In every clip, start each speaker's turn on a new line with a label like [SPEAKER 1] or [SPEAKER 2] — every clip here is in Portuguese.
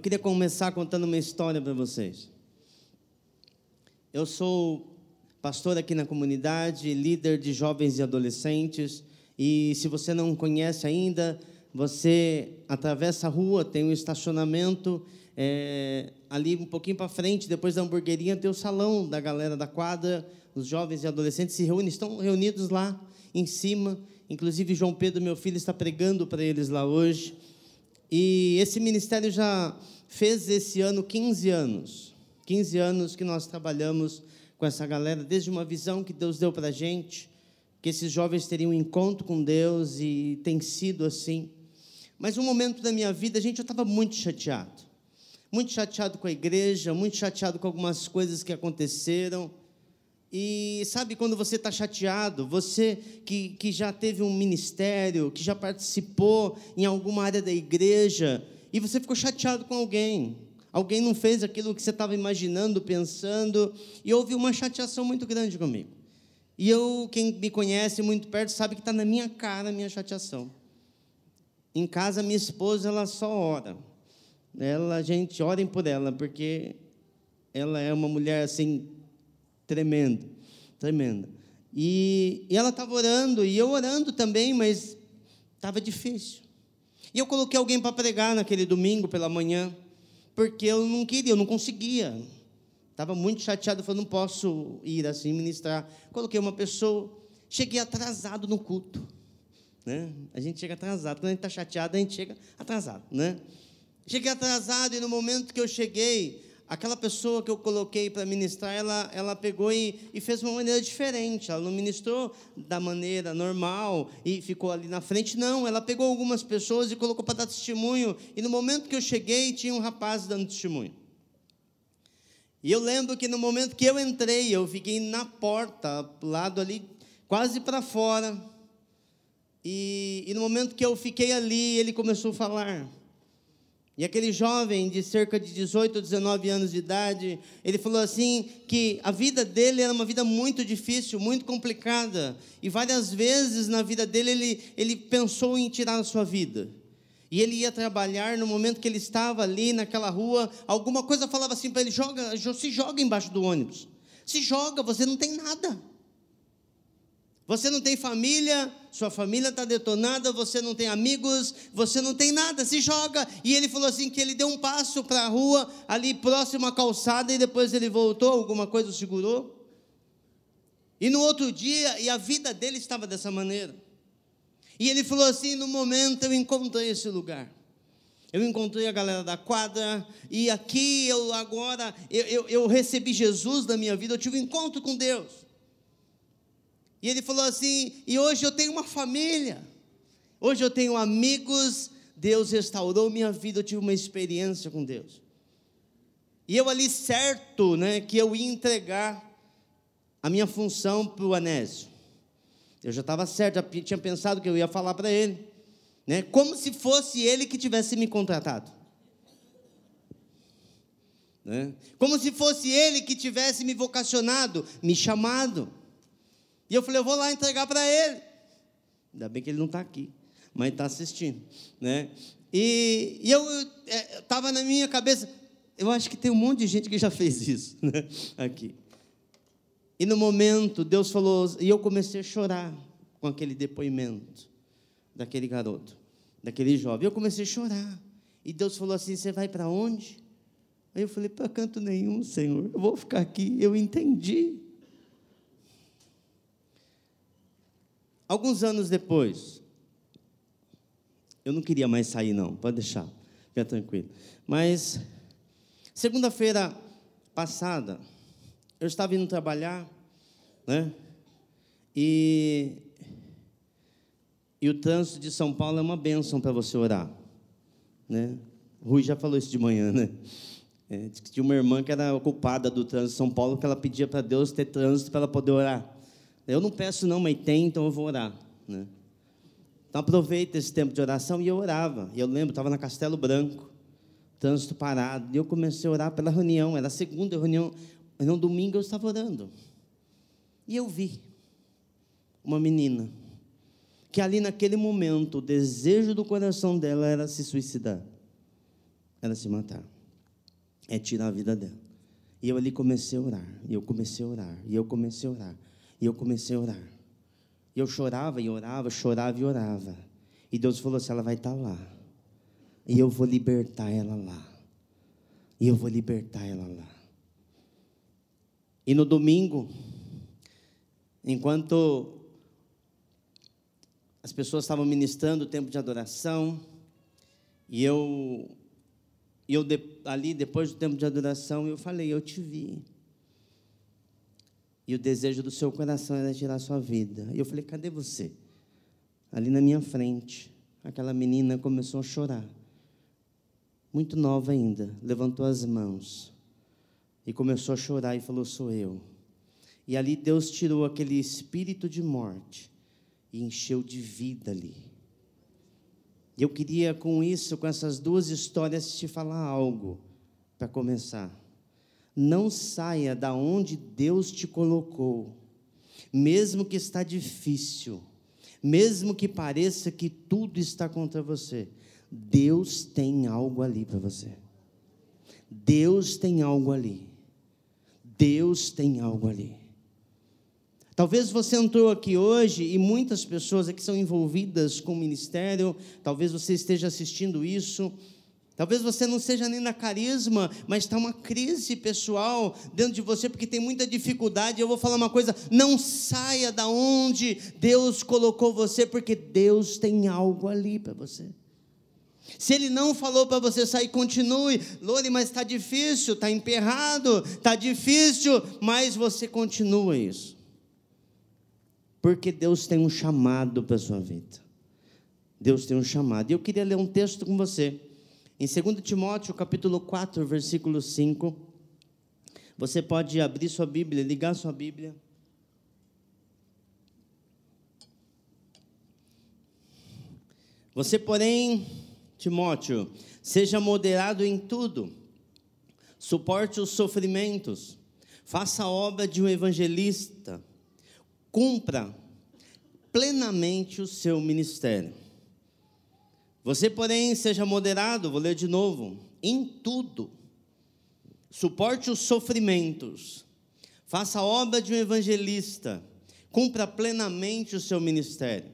[SPEAKER 1] Eu queria começar contando uma história para vocês. Eu sou pastor aqui na comunidade, líder de jovens e adolescentes, e se você não conhece ainda, você atravessa a rua, tem um estacionamento, é, ali um pouquinho para frente, depois da hamburguerinha, tem o salão da galera da quadra, os jovens e adolescentes se reúnem, estão reunidos lá em cima, inclusive João Pedro, meu filho, está pregando para eles lá hoje, e esse ministério já fez esse ano 15 anos, 15 anos que nós trabalhamos com essa galera, desde uma visão que Deus deu para a gente, que esses jovens teriam um encontro com Deus e tem sido assim. Mas um momento da minha vida, gente, eu estava muito chateado. Muito chateado com a igreja, muito chateado com algumas coisas que aconteceram. E sabe quando você está chateado, você que, que já teve um ministério, que já participou em alguma área da igreja, e você ficou chateado com alguém, alguém não fez aquilo que você estava imaginando, pensando, e houve uma chateação muito grande comigo. E eu, quem me conhece muito perto, sabe que está na minha cara a minha chateação. Em casa, minha esposa, ela só ora. Ela, gente, orem por ela, porque ela é uma mulher assim, tremenda, tremenda. E, e ela estava orando, e eu orando também, mas estava difícil. E eu coloquei alguém para pregar naquele domingo pela manhã, porque eu não queria, eu não conseguia. Estava muito chateado, falei, não posso ir assim ministrar. Coloquei uma pessoa, cheguei atrasado no culto. Né? A gente chega atrasado. Quando a gente está chateado, a gente chega atrasado. Né? Cheguei atrasado e no momento que eu cheguei, aquela pessoa que eu coloquei para ministrar, ela, ela pegou e, e fez uma maneira diferente. Ela não ministrou da maneira normal e ficou ali na frente. Não, ela pegou algumas pessoas e colocou para dar testemunho. E no momento que eu cheguei, tinha um rapaz dando testemunho. E eu lembro que no momento que eu entrei, eu fiquei na porta, lado ali, quase para fora. E, e no momento que eu fiquei ali, ele começou a falar. E aquele jovem de cerca de 18 ou 19 anos de idade, ele falou assim que a vida dele era uma vida muito difícil, muito complicada, e várias vezes na vida dele ele, ele pensou em tirar a sua vida. E ele ia trabalhar no momento que ele estava ali naquela rua, alguma coisa falava assim para ele: joga, se joga embaixo do ônibus. Se joga, você não tem nada. Você não tem família, sua família está detonada, você não tem amigos, você não tem nada, se joga. E ele falou assim: que ele deu um passo para a rua, ali próximo à calçada, e depois ele voltou, alguma coisa o segurou. E no outro dia, e a vida dele estava dessa maneira. E ele falou assim: no momento eu encontrei esse lugar. Eu encontrei a galera da quadra, e aqui eu agora, eu, eu, eu recebi Jesus na minha vida, eu tive um encontro com Deus. E ele falou assim: e hoje eu tenho uma família, hoje eu tenho amigos, Deus restaurou minha vida, eu tive uma experiência com Deus. E eu ali certo, né, que eu ia entregar a minha função para o Anésio. Eu já estava certo, já tinha pensado que eu ia falar para ele, né, como se fosse ele que tivesse me contratado. Né? Como se fosse ele que tivesse me vocacionado, me chamado. E eu falei, eu vou lá entregar para ele. Ainda bem que ele não está aqui, mas está assistindo. Né? E, e eu estava é, na minha cabeça, eu acho que tem um monte de gente que já fez isso né? aqui. E no momento, Deus falou, e eu comecei a chorar com aquele depoimento daquele garoto, daquele jovem. Eu comecei a chorar. E Deus falou assim: Você vai para onde? Aí eu falei: Para canto nenhum, Senhor. Eu vou ficar aqui. Eu entendi. Alguns anos depois, eu não queria mais sair, não, pode deixar, fica tranquilo. Mas, segunda-feira passada, eu estava indo trabalhar, né? E, e o trânsito de São Paulo é uma bênção para você orar, né? Rui já falou isso de manhã, né? É, tinha uma irmã que era ocupada do trânsito de São Paulo, que ela pedia para Deus ter trânsito para ela poder orar. Eu não peço não, mas tem, então eu vou orar. Né? Então aproveita esse tempo de oração e eu orava. E eu lembro, estava na Castelo Branco, trânsito parado, e eu comecei a orar pela reunião. Era a segunda reunião, no domingo eu estava orando. E eu vi uma menina que ali naquele momento o desejo do coração dela era se suicidar. era se matar, é tirar a vida dela. E eu ali comecei a orar, e eu comecei a orar, e eu comecei a orar, e eu comecei a orar. E eu chorava e orava, chorava e orava. E Deus falou assim: ela vai estar lá. E eu vou libertar ela lá. E eu vou libertar ela lá. E no domingo, enquanto as pessoas estavam ministrando o tempo de adoração, e eu, eu ali, depois do tempo de adoração, eu falei: Eu te vi. E o desejo do seu coração era tirar a sua vida. E eu falei: Cadê você? Ali na minha frente, aquela menina começou a chorar. Muito nova ainda, levantou as mãos e começou a chorar e falou: Sou eu. E ali Deus tirou aquele espírito de morte e encheu de vida ali. E eu queria com isso, com essas duas histórias, te falar algo para começar. Não saia da onde Deus te colocou, mesmo que está difícil, mesmo que pareça que tudo está contra você. Deus tem algo ali para você. Deus tem algo ali. Deus tem algo ali. Talvez você entrou aqui hoje e muitas pessoas aqui são envolvidas com o ministério, talvez você esteja assistindo isso Talvez você não seja nem na carisma, mas está uma crise pessoal dentro de você, porque tem muita dificuldade. Eu vou falar uma coisa: não saia da onde Deus colocou você, porque Deus tem algo ali para você. Se Ele não falou para você sair, continue. Lore, mas está difícil, está emperrado, está difícil, mas você continua isso. Porque Deus tem um chamado para a sua vida. Deus tem um chamado. E eu queria ler um texto com você em 2 Timóteo, capítulo 4, versículo 5, você pode abrir sua Bíblia, ligar sua Bíblia. Você, porém, Timóteo, seja moderado em tudo, suporte os sofrimentos, faça a obra de um evangelista, cumpra plenamente o seu ministério. Você, porém, seja moderado, vou ler de novo, em tudo. Suporte os sofrimentos. Faça a obra de um evangelista. Cumpra plenamente o seu ministério.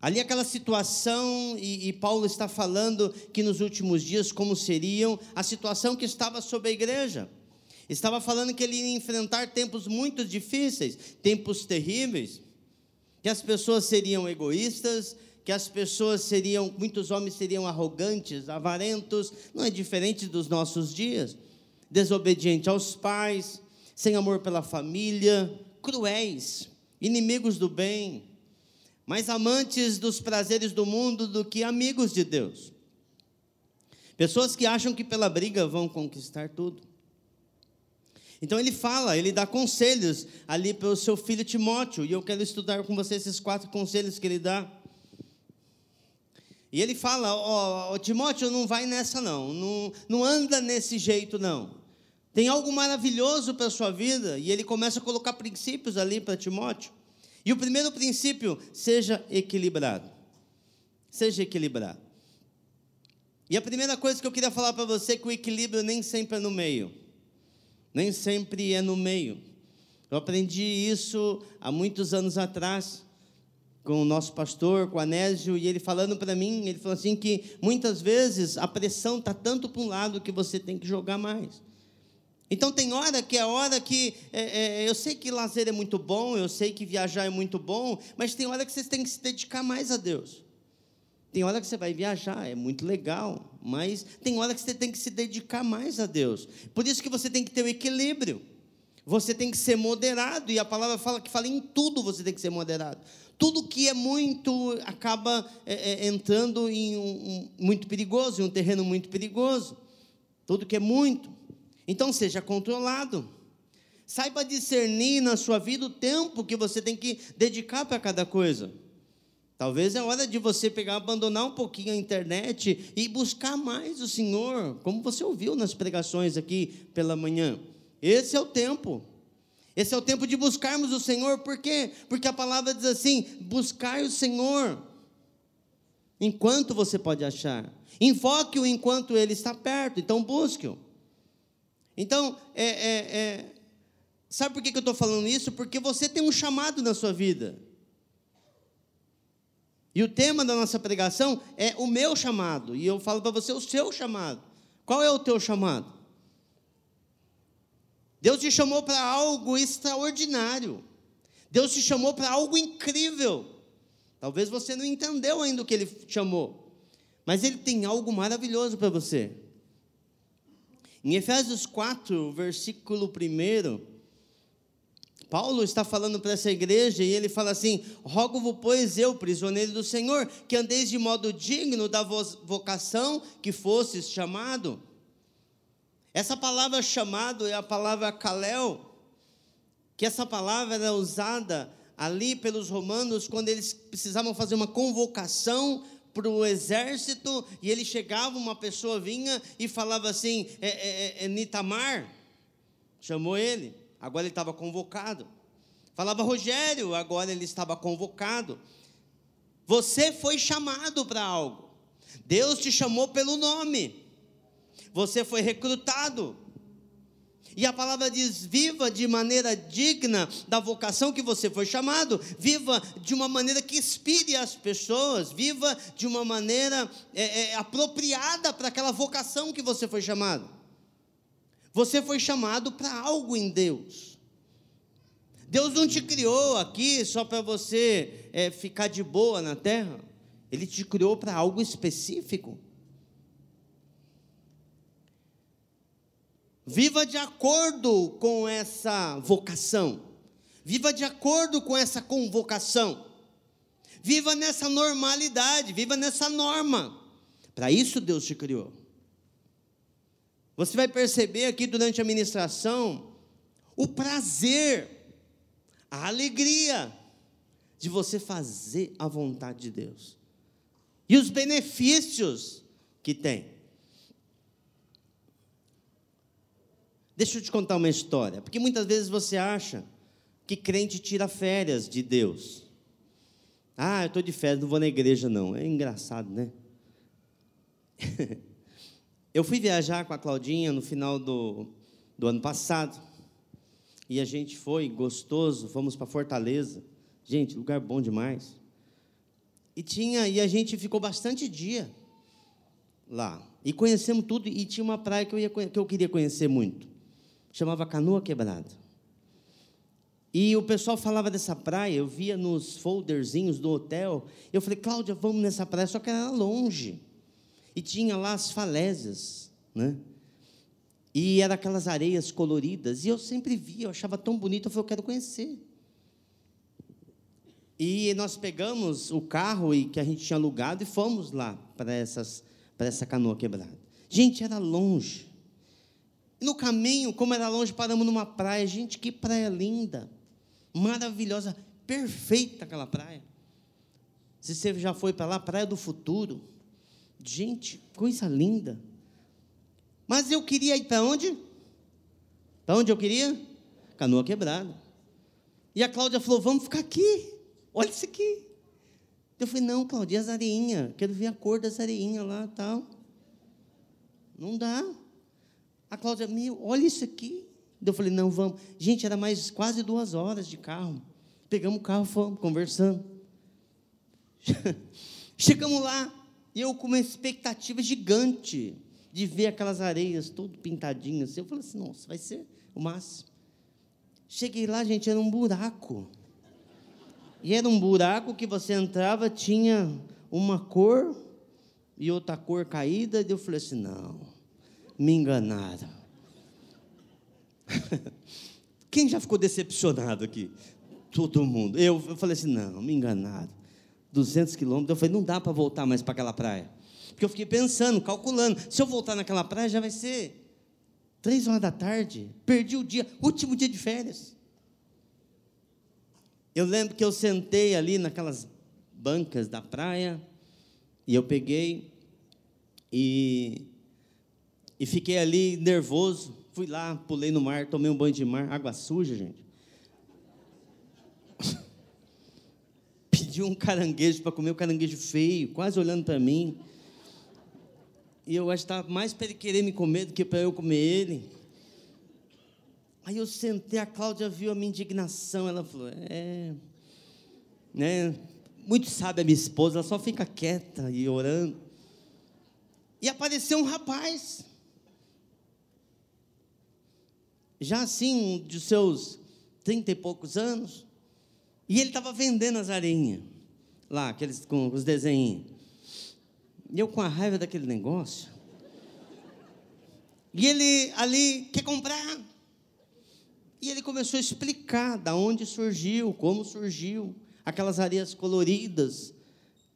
[SPEAKER 1] Ali aquela situação, e, e, Paulo está falando que nos últimos dias, como seriam, a situação que estava sobre a igreja. Estava falando que ele ia enfrentar tempos muito difíceis, tempos terríveis, que as pessoas seriam egoístas, que as pessoas seriam, muitos homens seriam arrogantes, avarentos, não é diferente dos nossos dias, desobedientes aos pais, sem amor pela família, cruéis, inimigos do bem, mais amantes dos prazeres do mundo do que amigos de Deus. Pessoas que acham que pela briga vão conquistar tudo. Então ele fala, ele dá conselhos ali para o seu filho Timóteo, e eu quero estudar com você esses quatro conselhos que ele dá. E ele fala: Ó, oh, Timóteo, não vai nessa não, não, não anda nesse jeito não. Tem algo maravilhoso para a sua vida. E ele começa a colocar princípios ali para Timóteo. E o primeiro princípio, seja equilibrado. Seja equilibrado. E a primeira coisa que eu queria falar para você é que o equilíbrio nem sempre é no meio. Nem sempre é no meio. Eu aprendi isso há muitos anos atrás com o nosso pastor, com o Anésio, e ele falando para mim, ele falou assim que muitas vezes a pressão está tanto para um lado que você tem que jogar mais. Então tem hora que é hora que é, é, eu sei que lazer é muito bom, eu sei que viajar é muito bom, mas tem hora que você tem que se dedicar mais a Deus. Tem hora que você vai viajar, é muito legal, mas tem hora que você tem que se dedicar mais a Deus. Por isso que você tem que ter o equilíbrio. Você tem que ser moderado, e a palavra fala que fala em tudo você tem que ser moderado tudo que é muito acaba é, é, entrando em um, um, muito perigoso, em um terreno muito perigoso. Tudo que é muito. Então seja controlado. Saiba discernir na sua vida o tempo que você tem que dedicar para cada coisa. Talvez é hora de você pegar, abandonar um pouquinho a internet e buscar mais o Senhor, como você ouviu nas pregações aqui pela manhã. Esse é o tempo. Esse é o tempo de buscarmos o Senhor, por quê? Porque a palavra diz assim: buscar o Senhor. Enquanto você pode achar. Invoque-o enquanto ele está perto. Então, busque-o. Então, é, é, é, sabe por que eu estou falando isso? Porque você tem um chamado na sua vida. E o tema da nossa pregação é o meu chamado. E eu falo para você o seu chamado. Qual é o teu chamado? Deus te chamou para algo extraordinário. Deus te chamou para algo incrível. Talvez você não entendeu ainda o que ele chamou. Mas ele tem algo maravilhoso para você. Em Efésios 4, versículo 1, Paulo está falando para essa igreja e ele fala assim: Rogo-vos, pois eu, prisioneiro do Senhor, que andeis de modo digno da vocação que fostes chamado. Essa palavra chamado é a palavra kalel, que essa palavra era usada ali pelos romanos quando eles precisavam fazer uma convocação para o exército e ele chegava, uma pessoa vinha e falava assim: é, é, é, é Nitamar, chamou ele, agora ele estava convocado. Falava Rogério, agora ele estava convocado. Você foi chamado para algo. Deus te chamou pelo nome. Você foi recrutado. E a palavra diz: viva de maneira digna da vocação que você foi chamado, viva de uma maneira que inspire as pessoas, viva de uma maneira é, é, apropriada para aquela vocação que você foi chamado. Você foi chamado para algo em Deus. Deus não te criou aqui só para você é, ficar de boa na terra, Ele te criou para algo específico. Viva de acordo com essa vocação. Viva de acordo com essa convocação. Viva nessa normalidade, viva nessa norma. Para isso Deus te criou. Você vai perceber aqui durante a ministração o prazer, a alegria de você fazer a vontade de Deus. E os benefícios que tem. Deixa eu te contar uma história, porque muitas vezes você acha que crente tira férias de Deus. Ah, eu estou de férias, não vou na igreja, não. É engraçado, né? eu fui viajar com a Claudinha no final do, do ano passado. E a gente foi gostoso, fomos para Fortaleza. Gente, lugar bom demais. E tinha, e a gente ficou bastante dia lá. E conhecemos tudo, e tinha uma praia que eu, ia, que eu queria conhecer muito chamava Canoa Quebrada. E o pessoal falava dessa praia, eu via nos folderzinhos do hotel. Eu falei, Cláudia, vamos nessa praia, só que era longe. E tinha lá as falésias, né? E era aquelas areias coloridas. E eu sempre via, eu achava tão bonito, eu falei, eu quero conhecer. E nós pegamos o carro e que a gente tinha alugado e fomos lá para essas para essa canoa quebrada. Gente, era longe. No caminho, como era longe, paramos numa praia. Gente, que praia linda, maravilhosa, perfeita aquela praia. Se você já foi para lá, Praia do Futuro. Gente, coisa linda. Mas eu queria ir para onde? Para onde eu queria? Canoa quebrada. E a Cláudia falou: vamos ficar aqui. Olha isso aqui. Eu falei: não, Cláudia, as areinhas. Quero ver a cor das areinhas lá tal. Não dá. A Cláudia, meu, olha isso aqui. Eu falei, não, vamos. Gente, era mais quase duas horas de carro. Pegamos o carro, fomos conversando. Chegamos lá, e eu com uma expectativa gigante de ver aquelas areias tudo pintadinhas. Eu falei assim, nossa, vai ser o máximo. Cheguei lá, gente, era um buraco. E era um buraco que você entrava, tinha uma cor e outra cor caída. E eu falei assim, não me enganaram. Quem já ficou decepcionado aqui? Todo mundo. Eu, eu falei assim: não, me enganaram. 200 quilômetros. Eu falei: não dá para voltar mais para aquela praia. Porque eu fiquei pensando, calculando. Se eu voltar naquela praia, já vai ser três horas da tarde. Perdi o dia, último dia de férias. Eu lembro que eu sentei ali naquelas bancas da praia e eu peguei e e fiquei ali nervoso. Fui lá, pulei no mar, tomei um banho de mar, água suja, gente. pediu um caranguejo para comer, um caranguejo feio, quase olhando para mim. E eu acho que estava mais para ele querer me comer do que para eu comer ele. Aí eu sentei, a Cláudia viu a minha indignação, ela falou: É. Né? Muito sabe a minha esposa, ela só fica quieta e orando. E apareceu um rapaz. Já assim, de seus trinta e poucos anos. E ele estava vendendo as areinhas. Lá, aqueles com os desenhos. E eu com a raiva daquele negócio. E ele ali quer comprar. E ele começou a explicar da onde surgiu, como surgiu, aquelas areias coloridas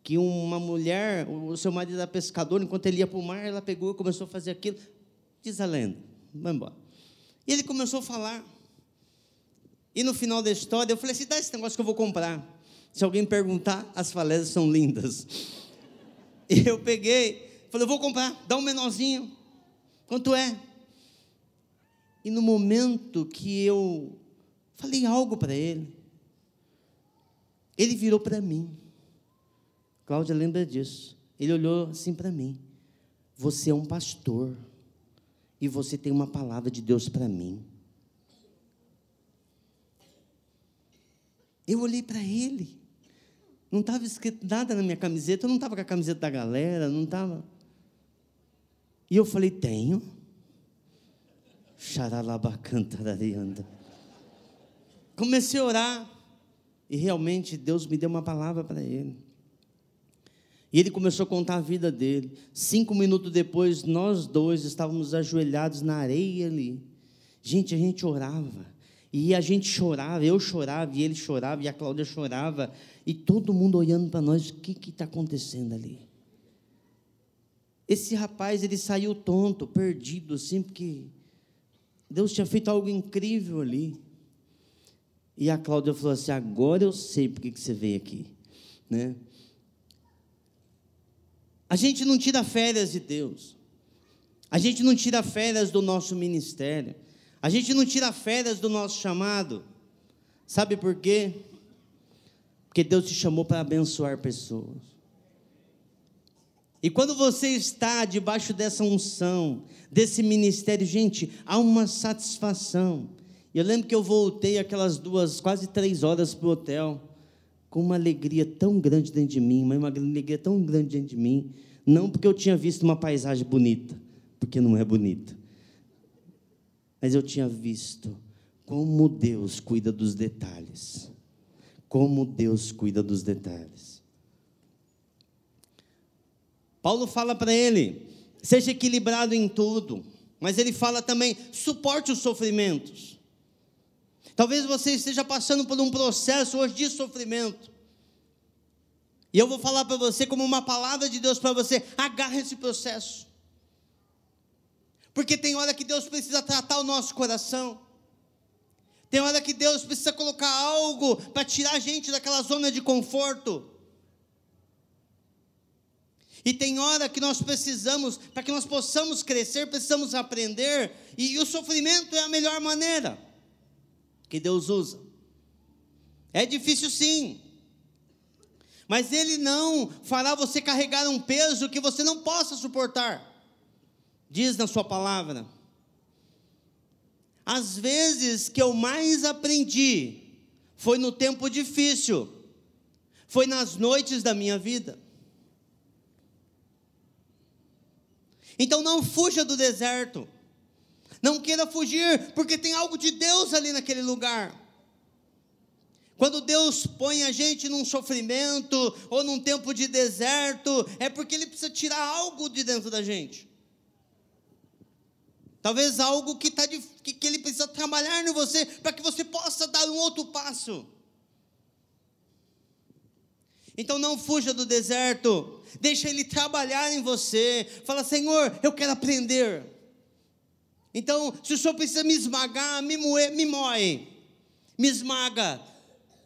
[SPEAKER 1] que uma mulher, o seu marido era pescador, enquanto ele ia para o mar, ela pegou e começou a fazer aquilo. Diz a lenda, vamos embora. E ele começou a falar. E no final da história, eu falei assim: dá esse negócio que eu vou comprar. Se alguém perguntar, as falésias são lindas. E eu peguei, falei: eu vou comprar, dá um menorzinho. Quanto é? E no momento que eu falei algo para ele, ele virou para mim. Cláudia lembra disso. Ele olhou assim para mim. Você é um pastor. E você tem uma palavra de Deus para mim. Eu olhei para ele. Não estava escrito nada na minha camiseta. Eu não estava com a camiseta da galera. Não estava. E eu falei: Tenho. Xaralabacantararianda. Comecei a orar. E realmente Deus me deu uma palavra para ele. E ele começou a contar a vida dele. Cinco minutos depois, nós dois estávamos ajoelhados na areia ali. Gente, a gente orava. E a gente chorava, eu chorava, e ele chorava, e a Cláudia chorava. E todo mundo olhando para nós, o que está acontecendo ali? Esse rapaz, ele saiu tonto, perdido, assim, porque Deus tinha feito algo incrível ali. E a Cláudia falou assim: agora eu sei por que você veio aqui. Né? A gente não tira férias de Deus. A gente não tira férias do nosso ministério. A gente não tira férias do nosso chamado. Sabe por quê? Porque Deus te chamou para abençoar pessoas. E quando você está debaixo dessa unção, desse ministério, gente, há uma satisfação. Eu lembro que eu voltei aquelas duas, quase três horas para o hotel, com uma alegria tão grande dentro de mim, uma alegria tão grande dentro de mim. Não porque eu tinha visto uma paisagem bonita, porque não é bonita, mas eu tinha visto como Deus cuida dos detalhes. Como Deus cuida dos detalhes. Paulo fala para ele: seja equilibrado em tudo, mas ele fala também: suporte os sofrimentos. Talvez você esteja passando por um processo hoje de sofrimento. E eu vou falar para você como uma palavra de Deus para você: agarre esse processo. Porque tem hora que Deus precisa tratar o nosso coração. Tem hora que Deus precisa colocar algo para tirar a gente daquela zona de conforto. E tem hora que nós precisamos, para que nós possamos crescer, precisamos aprender, e, e o sofrimento é a melhor maneira que Deus usa. É difícil sim, mas Ele não fará você carregar um peso que você não possa suportar, diz na Sua palavra. As vezes que eu mais aprendi foi no tempo difícil, foi nas noites da minha vida. Então não fuja do deserto. Não queira fugir, porque tem algo de Deus ali naquele lugar. Quando Deus põe a gente num sofrimento ou num tempo de deserto, é porque Ele precisa tirar algo de dentro da gente. Talvez algo que, tá de, que, que Ele precisa trabalhar em você, para que você possa dar um outro passo. Então não fuja do deserto, deixa Ele trabalhar em você. Fala, Senhor, eu quero aprender. Então, se o Senhor precisa me esmagar, me moer, me moe, me esmaga,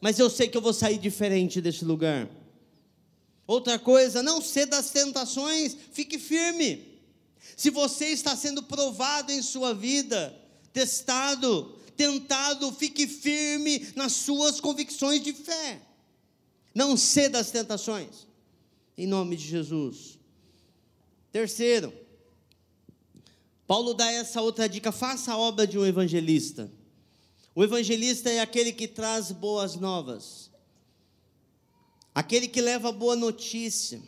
[SPEAKER 1] mas eu sei que eu vou sair diferente desse lugar. Outra coisa, não ceda às tentações, fique firme. Se você está sendo provado em sua vida, testado, tentado, fique firme nas suas convicções de fé. Não ceda às tentações. Em nome de Jesus. Terceiro, Paulo dá essa outra dica: faça a obra de um evangelista. O evangelista é aquele que traz boas novas, aquele que leva boa notícia.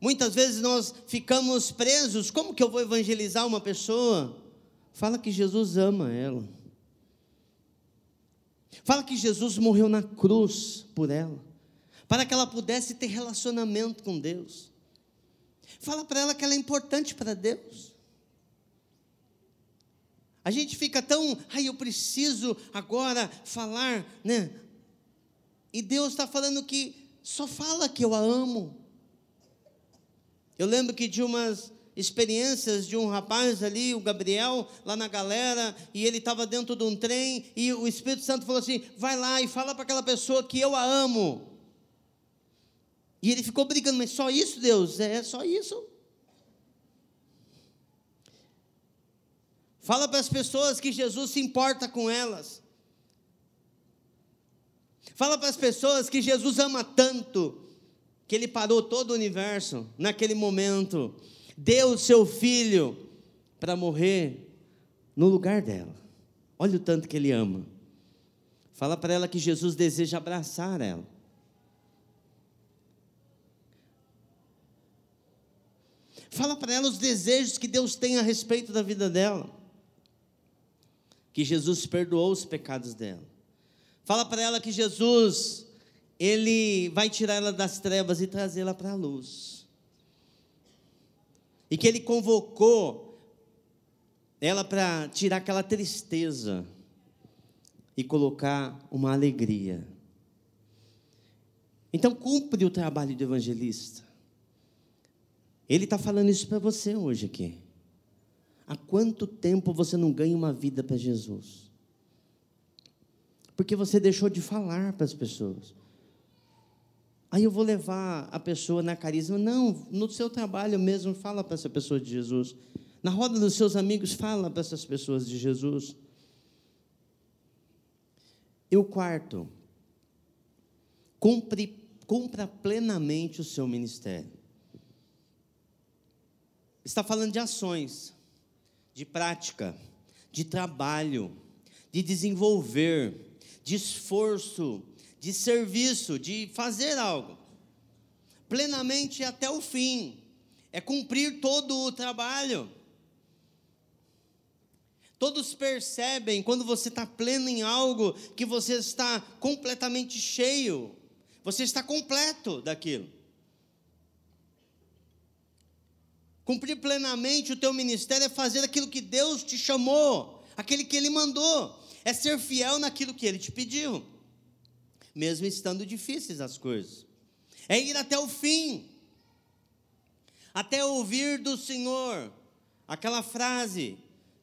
[SPEAKER 1] Muitas vezes nós ficamos presos. Como que eu vou evangelizar uma pessoa? Fala que Jesus ama ela. Fala que Jesus morreu na cruz por ela, para que ela pudesse ter relacionamento com Deus. Fala para ela que ela é importante para Deus. A gente fica tão, ai, eu preciso agora falar, né? E Deus está falando que só fala que eu a amo. Eu lembro que de umas experiências de um rapaz ali, o Gabriel, lá na galera, e ele estava dentro de um trem, e o Espírito Santo falou assim: vai lá e fala para aquela pessoa que eu a amo. E ele ficou brigando, mas só isso, Deus? É só isso. Fala para as pessoas que Jesus se importa com elas. Fala para as pessoas que Jesus ama tanto que ele parou todo o universo naquele momento, deu o seu filho para morrer no lugar dela. Olha o tanto que ele ama. Fala para ela que Jesus deseja abraçar ela. Fala para ela os desejos que Deus tem a respeito da vida dela. Que Jesus perdoou os pecados dela. Fala para ela que Jesus ele vai tirar ela das trevas e trazê-la para a luz. E que ele convocou ela para tirar aquela tristeza e colocar uma alegria. Então, cumpre o trabalho de evangelista. Ele está falando isso para você hoje aqui. Há quanto tempo você não ganha uma vida para Jesus? Porque você deixou de falar para as pessoas. Aí eu vou levar a pessoa na carisma. Não, no seu trabalho mesmo, fala para essa pessoa de Jesus. Na roda dos seus amigos, fala para essas pessoas de Jesus. E o quarto, cumpre, cumpra plenamente o seu ministério. Está falando de ações, de prática, de trabalho, de desenvolver, de esforço, de serviço, de fazer algo, plenamente até o fim, é cumprir todo o trabalho. Todos percebem quando você está pleno em algo que você está completamente cheio, você está completo daquilo. Cumprir plenamente o teu ministério é fazer aquilo que Deus te chamou, aquele que Ele mandou, é ser fiel naquilo que Ele te pediu mesmo estando difíceis as coisas. É ir até o fim, até ouvir do Senhor aquela frase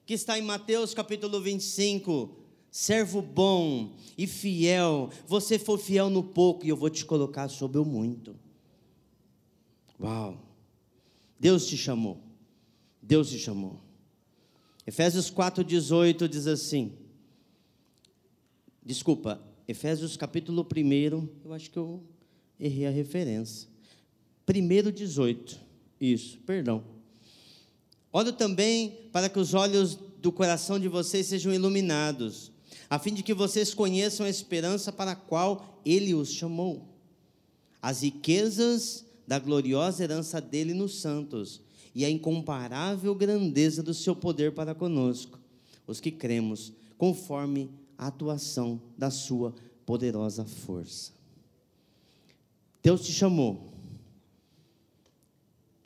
[SPEAKER 1] que está em Mateus capítulo 25. Servo bom e fiel, você for fiel no pouco e eu vou te colocar sobre o muito. Uau! Deus te chamou. Deus te chamou. Efésios 4,18 diz assim: Desculpa, Efésios capítulo 1, eu acho que eu errei a referência. 1, 18. Isso, perdão. Olho também para que os olhos do coração de vocês sejam iluminados, a fim de que vocês conheçam a esperança para a qual ele os chamou, as riquezas da gloriosa herança dele nos santos e a incomparável grandeza do seu poder para conosco, os que cremos, conforme a atuação da sua poderosa força. Deus te chamou.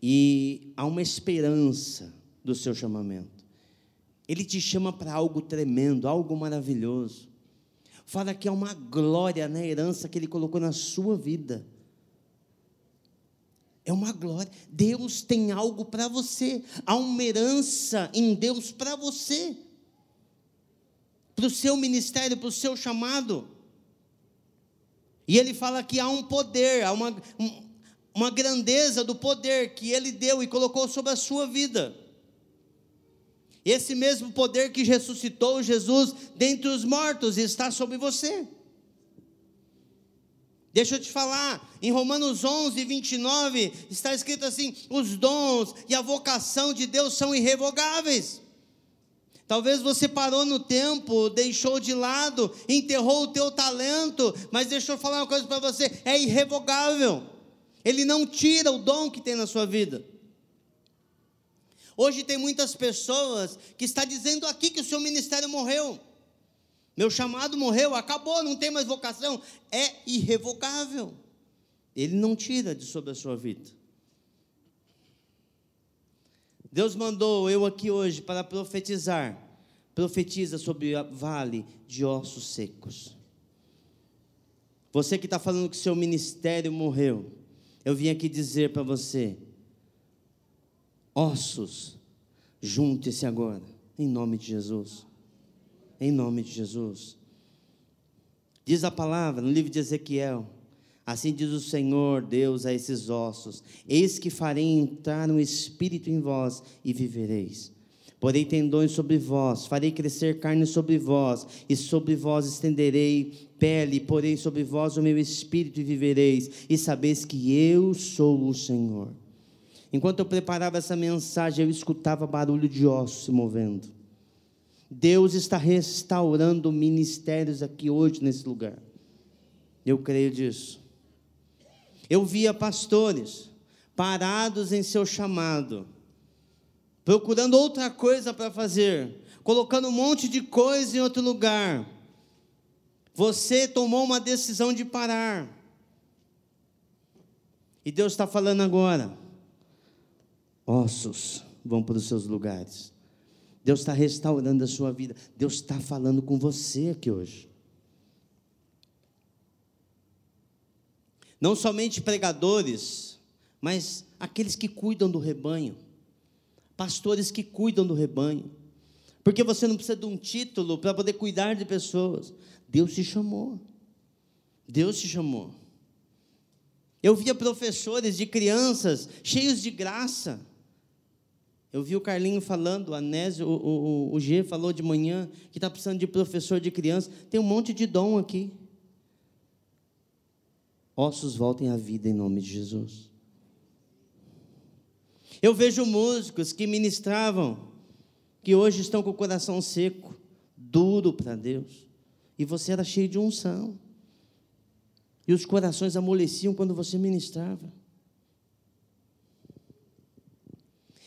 [SPEAKER 1] E há uma esperança do seu chamamento. Ele te chama para algo tremendo, algo maravilhoso. Fala que há uma glória na herança que ele colocou na sua vida. É uma glória. Deus tem algo para você. Há uma herança em Deus para você para o seu ministério, para o seu chamado. E ele fala que há um poder, há uma, uma grandeza do poder que ele deu e colocou sobre a sua vida. Esse mesmo poder que ressuscitou Jesus dentre os mortos está sobre você. Deixa eu te falar, em Romanos 11, 29, está escrito assim: os dons e a vocação de Deus são irrevogáveis. Talvez você parou no tempo, deixou de lado, enterrou o teu talento, mas deixa eu falar uma coisa para você: é irrevogável. Ele não tira o dom que tem na sua vida. Hoje tem muitas pessoas que está dizendo aqui que o seu ministério morreu. Meu chamado morreu, acabou, não tem mais vocação. É irrevogável. Ele não tira de sobre a sua vida. Deus mandou eu aqui hoje para profetizar. Profetiza sobre o vale de ossos secos. Você que está falando que seu ministério morreu, eu vim aqui dizer para você: ossos, junte-se agora, em nome de Jesus em nome de Jesus. Diz a palavra no livro de Ezequiel: Assim diz o Senhor Deus a esses ossos: Eis que farei entrar um espírito em vós e vivereis. Porei tendões sobre vós, farei crescer carne sobre vós, e sobre vós estenderei pele, porei sobre vós o meu espírito e vivereis, e sabeis que eu sou o Senhor. Enquanto eu preparava essa mensagem, eu escutava barulho de ossos se movendo. Deus está restaurando ministérios aqui hoje nesse lugar. Eu creio disso. Eu via pastores parados em seu chamado, procurando outra coisa para fazer, colocando um monte de coisa em outro lugar. Você tomou uma decisão de parar. E Deus está falando agora: ossos vão para os seus lugares. Deus está restaurando a sua vida. Deus está falando com você aqui hoje. Não somente pregadores, mas aqueles que cuidam do rebanho, pastores que cuidam do rebanho, porque você não precisa de um título para poder cuidar de pessoas. Deus te chamou. Deus te chamou. Eu via professores de crianças cheios de graça eu vi o Carlinho falando, o Anésio, o, o, o G falou de manhã que está precisando de professor de criança. Tem um monte de dom aqui. Ossos voltem à vida em nome de Jesus. Eu vejo músicos que ministravam, que hoje estão com o coração seco, duro para Deus. E você era cheio de unção. E os corações amoleciam quando você ministrava.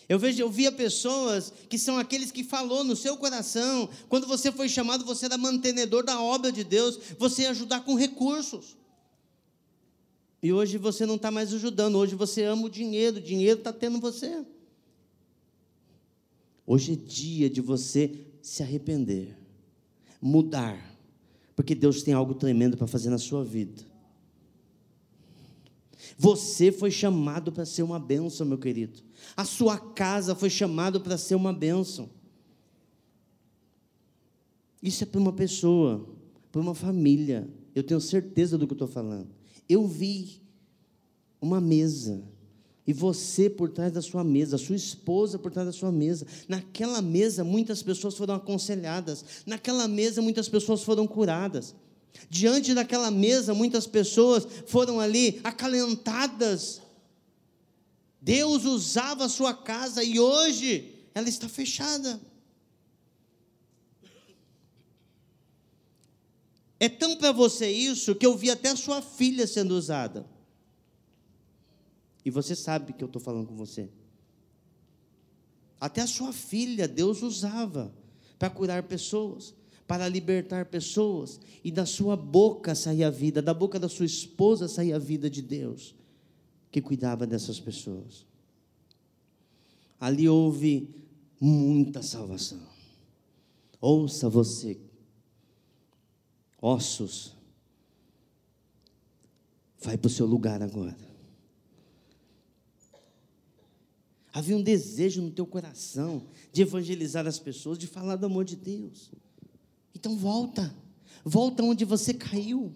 [SPEAKER 1] Eu vejo, eu via pessoas que são aqueles que falou no seu coração, quando você foi chamado, você era mantenedor da obra de Deus, você ia ajudar com recursos. E hoje você não está mais ajudando, hoje você ama o dinheiro, o dinheiro está tendo você. Hoje é dia de você se arrepender, mudar, porque Deus tem algo tremendo para fazer na sua vida. Você foi chamado para ser uma bênção, meu querido. A sua casa foi chamado para ser uma bênção. Isso é para uma pessoa, para uma família. Eu tenho certeza do que estou falando. Eu vi uma mesa e você por trás da sua mesa, a sua esposa por trás da sua mesa. Naquela mesa, muitas pessoas foram aconselhadas. Naquela mesa, muitas pessoas foram curadas. Diante daquela mesa, muitas pessoas foram ali acalentadas. Deus usava a sua casa e hoje ela está fechada. É tão para você isso que eu vi até a sua filha sendo usada. E você sabe que eu estou falando com você. Até a sua filha Deus usava para curar pessoas para libertar pessoas, e da sua boca saía a vida, da boca da sua esposa saía a vida de Deus, que cuidava dessas pessoas. Ali houve muita salvação. Ouça você, ossos, vai para o seu lugar agora. Havia um desejo no teu coração de evangelizar as pessoas, de falar do amor de Deus. Então volta, volta onde você caiu.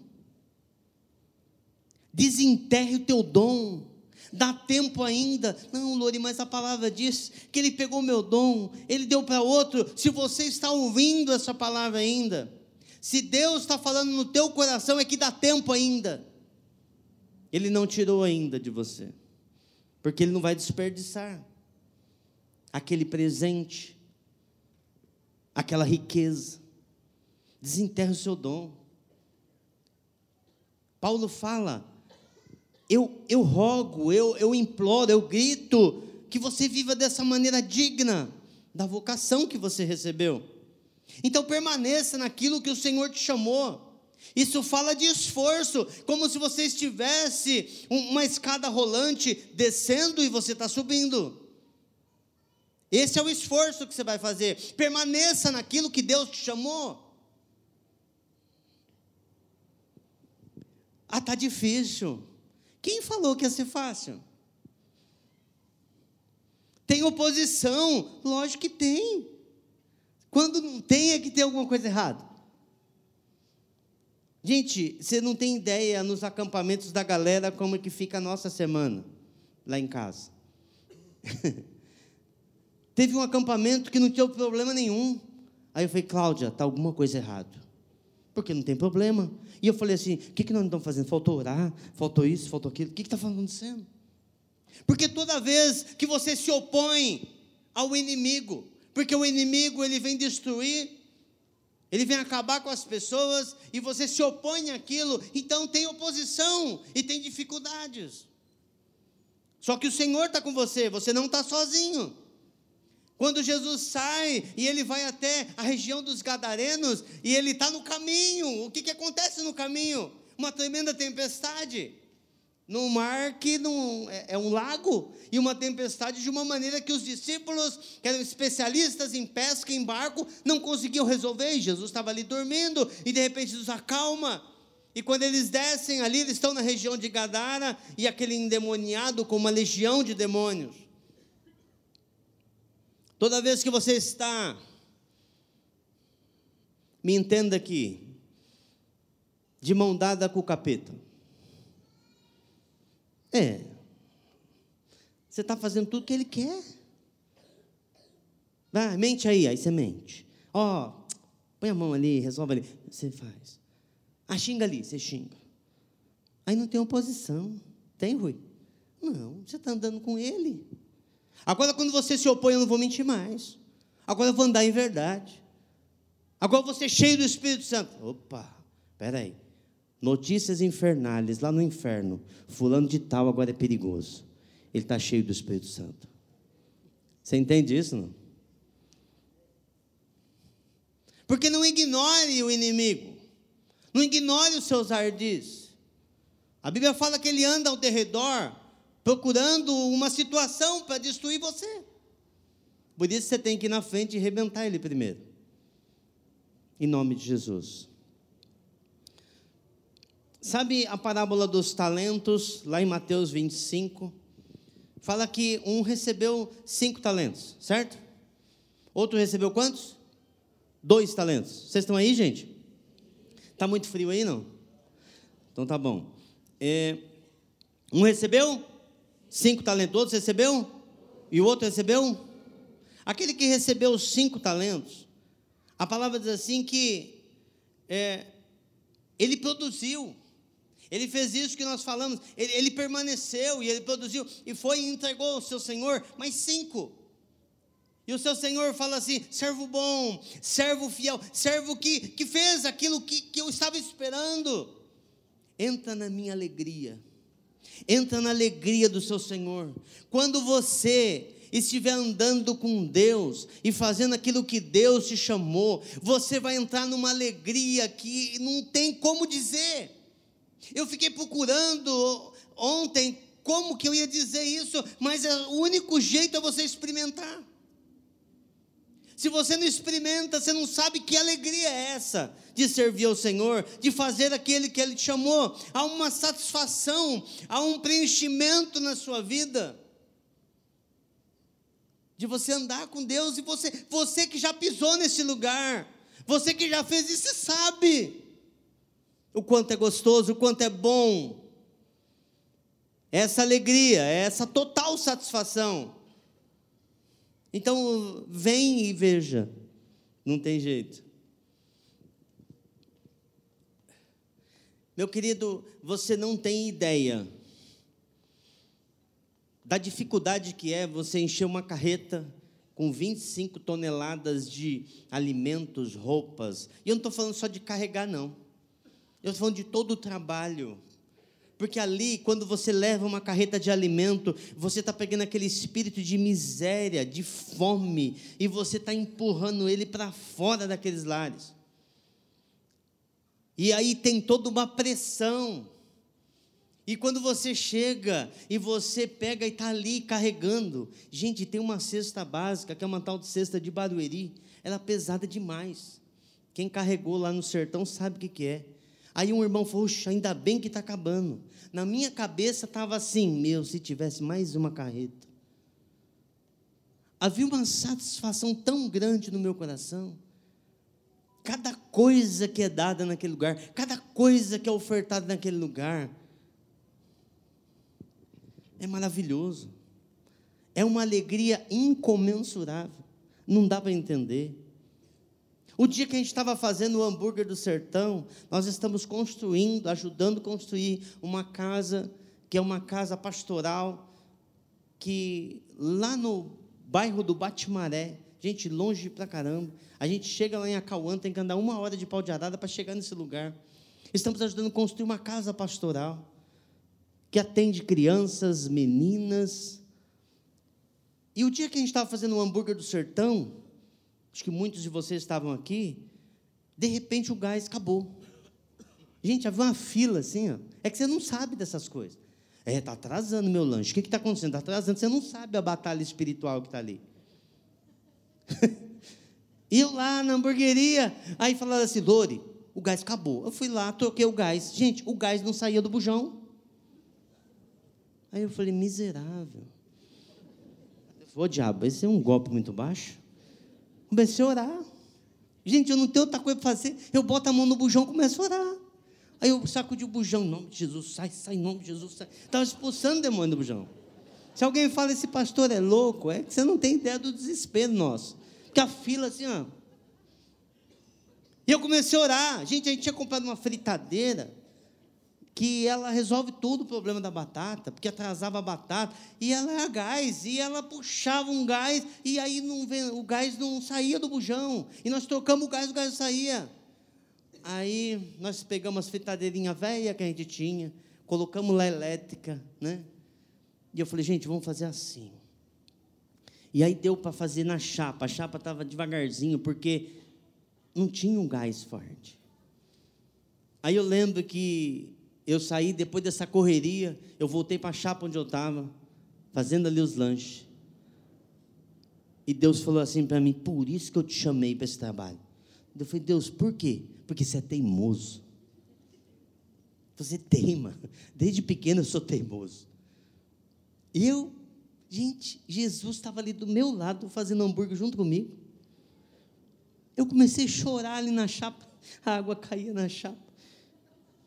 [SPEAKER 1] Desenterre o teu dom. Dá tempo ainda. Não, Lori, mas a palavra diz que ele pegou meu dom, ele deu para outro. Se você está ouvindo essa palavra ainda, se Deus está falando no teu coração, é que dá tempo ainda. Ele não tirou ainda de você, porque Ele não vai desperdiçar aquele presente, aquela riqueza. Desenterre o seu dom. Paulo fala: eu, eu rogo, eu, eu imploro, eu grito que você viva dessa maneira digna da vocação que você recebeu. Então permaneça naquilo que o Senhor te chamou. Isso fala de esforço, como se você estivesse uma escada rolante descendo e você está subindo. Esse é o esforço que você vai fazer. Permaneça naquilo que Deus te chamou. Ah, tá difícil. Quem falou que ia ser fácil? Tem oposição? Lógico que tem. Quando não tem, é que tem alguma coisa errada. Gente, você não tem ideia nos acampamentos da galera como é que fica a nossa semana lá em casa. Teve um acampamento que não tinha problema nenhum. Aí eu falei, Cláudia, está alguma coisa errada. Porque não tem problema. E eu falei assim: o que, que nós estamos fazendo? Faltou orar, faltou isso, faltou aquilo. O que está acontecendo? Porque toda vez que você se opõe ao inimigo, porque o inimigo ele vem destruir, ele vem acabar com as pessoas e você se opõe àquilo, então tem oposição e tem dificuldades. Só que o Senhor está com você, você não está sozinho. Quando Jesus sai e ele vai até a região dos Gadarenos e ele está no caminho, o que, que acontece no caminho? Uma tremenda tempestade. No mar que não, é, é um lago, e uma tempestade de uma maneira que os discípulos, que eram especialistas em pesca em barco, não conseguiam resolver. Jesus estava ali dormindo, e de repente Jesus acalma. E quando eles descem ali, eles estão na região de Gadara, e aquele endemoniado com uma legião de demônios. Toda vez que você está, me entenda aqui, de mão dada com o capeta. É. Você está fazendo tudo que ele quer. Vai, mente aí, aí você mente. Ó, oh, põe a mão ali, resolve ali. Você faz. Ah, xinga ali, você xinga. Aí não tem oposição. Tem, Rui? Não, você está andando com ele. Agora, quando você se opõe, eu não vou mentir mais. Agora eu vou andar em verdade. Agora você cheio do Espírito Santo. Opa, peraí. Notícias infernais lá no inferno. Fulano de tal agora é perigoso. Ele está cheio do Espírito Santo. Você entende isso, não? Porque não ignore o inimigo. Não ignore os seus ardis. A Bíblia fala que ele anda ao derredor procurando uma situação para destruir você. Por isso você tem que ir na frente e arrebentar ele primeiro. Em nome de Jesus. Sabe a parábola dos talentos, lá em Mateus 25? Fala que um recebeu cinco talentos, certo? Outro recebeu quantos? Dois talentos. Vocês estão aí, gente? Está muito frio aí, não? Então tá bom. É, um recebeu cinco talentos, outro recebeu? E o outro recebeu? Aquele que recebeu os cinco talentos, a palavra diz assim que é, ele produziu. Ele fez isso que nós falamos, ele, ele, permaneceu e ele produziu, e foi e entregou ao seu Senhor mais cinco. E o seu Senhor fala assim: servo bom, servo fiel, servo que, que fez aquilo que, que eu estava esperando. Entra na minha alegria entra na alegria do seu Senhor. Quando você estiver andando com Deus e fazendo aquilo que Deus te chamou, você vai entrar numa alegria que não tem como dizer. Eu fiquei procurando ontem como que eu ia dizer isso, mas é, o único jeito é você experimentar. Se você não experimenta, você não sabe que alegria é essa de servir ao Senhor, de fazer aquele que Ele te chamou. Há uma satisfação, há um preenchimento na sua vida. De você andar com Deus e você, você que já pisou nesse lugar, você que já fez isso, sabe o quanto é gostoso, o quanto é bom. Essa alegria, essa total satisfação. Então, vem e veja. Não tem jeito. Meu querido, você não tem ideia da dificuldade que é você encher uma carreta com 25 toneladas de alimentos, roupas. E eu não estou falando só de carregar, não. Eu estou falando de todo o trabalho. Porque ali, quando você leva uma carreta de alimento, você está pegando aquele espírito de miséria, de fome, e você está empurrando ele para fora daqueles lares. E aí tem toda uma pressão. E quando você chega e você pega e está ali carregando, gente, tem uma cesta básica, que é uma tal de cesta de Barueri, ela é pesada demais. Quem carregou lá no sertão sabe o que, que é. Aí um irmão falou, ainda bem que está acabando. Na minha cabeça estava assim, meu, se tivesse mais uma carreta. Havia uma satisfação tão grande no meu coração. Cada coisa que é dada naquele lugar, cada coisa que é ofertada naquele lugar, é maravilhoso. É uma alegria incomensurável. Não dá para entender. O dia que a gente estava fazendo o hambúrguer do sertão, nós estamos construindo, ajudando a construir uma casa, que é uma casa pastoral, que lá no bairro do Batimaré, gente, longe pra caramba, a gente chega lá em Acauã, tem que andar uma hora de pau de arada para chegar nesse lugar. Estamos ajudando a construir uma casa pastoral que atende crianças, meninas. E o dia que a gente estava fazendo o hambúrguer do sertão, acho que muitos de vocês estavam aqui, de repente o gás acabou. Gente, havia uma fila assim, ó. é que você não sabe dessas coisas. É, está atrasando meu lanche. O que está acontecendo? Está atrasando. Você não sabe a batalha espiritual que está ali. eu lá na hamburgueria, aí falaram assim, Lore, o gás acabou. Eu fui lá, troquei o gás. Gente, o gás não saía do bujão. Aí eu falei, miserável. Ô diabo, esse é um golpe muito baixo. Comecei a orar. Gente, eu não tenho outra coisa para fazer. Eu boto a mão no bujão e começo a orar. Aí eu sacudi o bujão, em nome de Jesus, sai, sai, em nome de Jesus, sai. Estava expulsando o demônio do bujão. Se alguém fala, esse pastor é louco, é que você não tem ideia do desespero nosso. Porque a fila assim, ó. E eu comecei a orar. Gente, a gente tinha comprado uma fritadeira que ela resolve todo o problema da batata, porque atrasava a batata, e ela era gás, e ela puxava um gás, e aí não, o gás não saía do bujão, e nós trocamos o gás, o gás saía. Aí nós pegamos as fritadeirinhas velhas que a gente tinha, colocamos lá elétrica, né? E eu falei, gente, vamos fazer assim. E aí deu para fazer na chapa, a chapa estava devagarzinho, porque não tinha um gás forte. Aí eu lembro que eu saí depois dessa correria, eu voltei para a chapa onde eu estava, fazendo ali os lanches. E Deus falou assim para mim: por isso que eu te chamei para esse trabalho. Eu falei: Deus, por quê? Porque você é teimoso. Você teima. Desde pequeno eu sou teimoso. Eu, gente, Jesus estava ali do meu lado fazendo hambúrguer junto comigo. Eu comecei a chorar ali na chapa, a água caía na chapa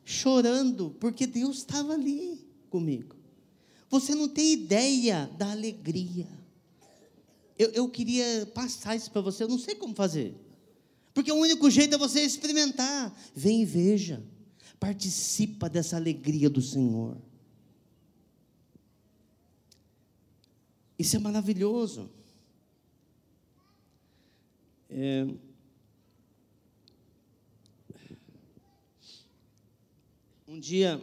[SPEAKER 1] chorando, porque Deus estava ali comigo. Você não tem ideia da alegria. Eu, eu queria passar isso para você, eu não sei como fazer. Porque o único jeito é você experimentar. Vem e veja. Participa dessa alegria do Senhor. Isso é maravilhoso. É, Um dia,